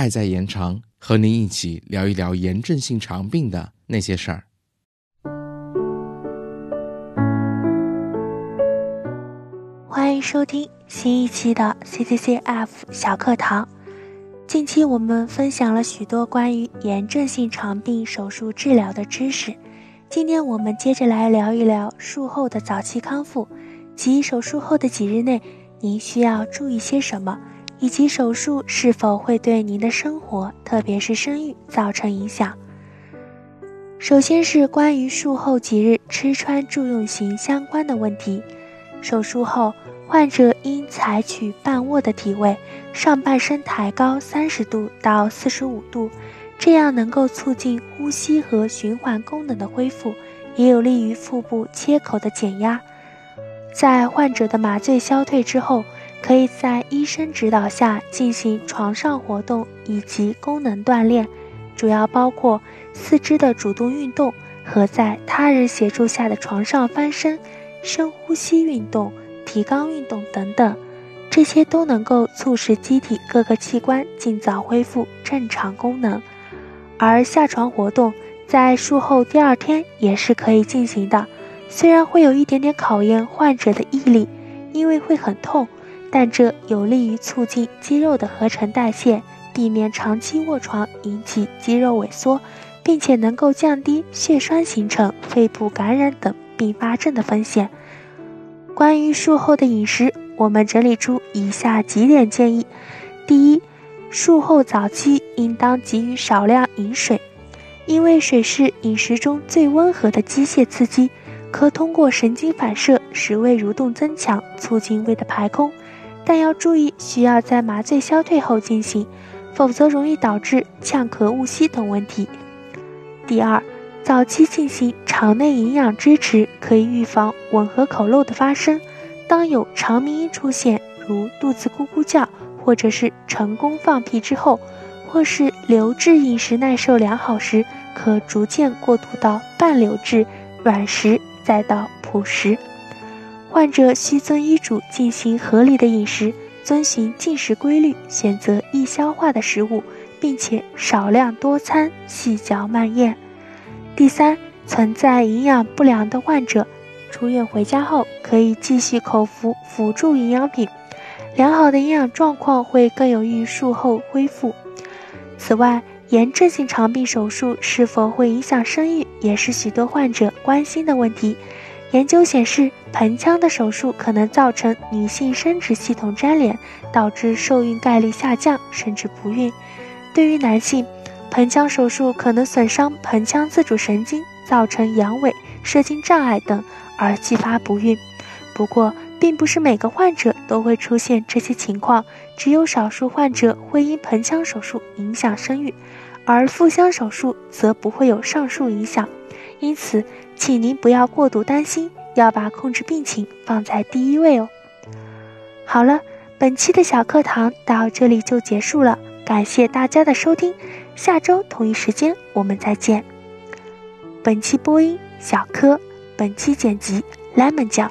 爱在延长，和您一起聊一聊炎症性肠病的那些事儿。欢迎收听新一期的 CCCF 小课堂。近期我们分享了许多关于炎症性肠病手术治疗的知识，今天我们接着来聊一聊术后的早期康复，及手术后的几日内您需要注意些什么。以及手术是否会对您的生活，特别是生育造成影响？首先是关于术后几日吃穿住用行相关的问题。手术后，患者应采取半卧的体位，上半身抬高三十度到四十五度，这样能够促进呼吸和循环功能的恢复，也有利于腹部切口的减压。在患者的麻醉消退之后。可以在医生指导下进行床上活动以及功能锻炼，主要包括四肢的主动运动和在他人协助下的床上翻身、深呼吸运动、提肛运动等等，这些都能够促使机体各个器官尽早恢复正常功能。而下床活动在术后第二天也是可以进行的，虽然会有一点点考验患者的毅力，因为会很痛。但这有利于促进肌肉的合成代谢，避免长期卧床引起肌肉萎缩，并且能够降低血栓形成、肺部感染等并发症的风险。关于术后的饮食，我们整理出以下几点建议：第一，术后早期应当给予少量饮水，因为水是饮食中最温和的机械刺激，可通过神经反射使胃蠕动增强，促进胃的排空。但要注意，需要在麻醉消退后进行，否则容易导致呛咳、误吸等问题。第二，早期进行肠内营养支持，可以预防吻合口漏的发生。当有肠鸣音出现，如肚子咕咕叫，或者是成功放屁之后，或是流质饮食耐受良好时，可逐渐过渡到半流质、软食，再到辅食。患者需遵医嘱进行合理的饮食，遵循进食规律，选择易消化的食物，并且少量多餐，细嚼慢咽。第三，存在营养不良的患者，出院回家后可以继续口服辅助营养品，良好的营养状况会更有益于术后恢复。此外，炎症性肠病手术是否会影响生育，也是许多患者关心的问题。研究显示，盆腔的手术可能造成女性生殖系统粘连，导致受孕概率下降，甚至不孕。对于男性，盆腔手术可能损伤盆腔自主神经，造成阳痿、射精障碍等，而继发不孕。不过，并不是每个患者都会出现这些情况，只有少数患者会因盆腔手术影响生育，而腹腔手术则不会有上述影响。因此，请您不要过度担心，要把控制病情放在第一位哦。好了，本期的小课堂到这里就结束了，感谢大家的收听，下周同一时间我们再见。本期播音小柯，本期剪辑 lemon 酱。